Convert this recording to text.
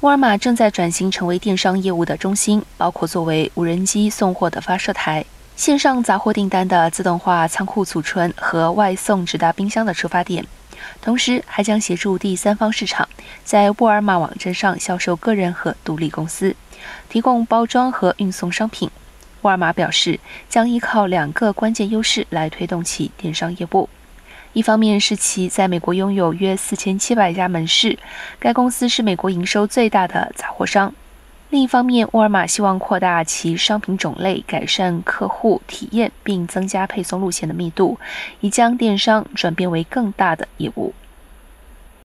沃尔玛正在转型成为电商业务的中心，包括作为无人机送货的发射台、线上杂货订单的自动化仓库储存和外送直达冰箱的出发点。同时，还将协助第三方市场在沃尔玛网站上销售个人和独立公司，提供包装和运送商品。沃尔玛表示，将依靠两个关键优势来推动其电商业务。一方面是其在美国拥有约四千七百家门市，该公司是美国营收最大的杂货商。另一方面，沃尔玛希望扩大其商品种类，改善客户体验，并增加配送路线的密度，以将电商转变为更大的业务。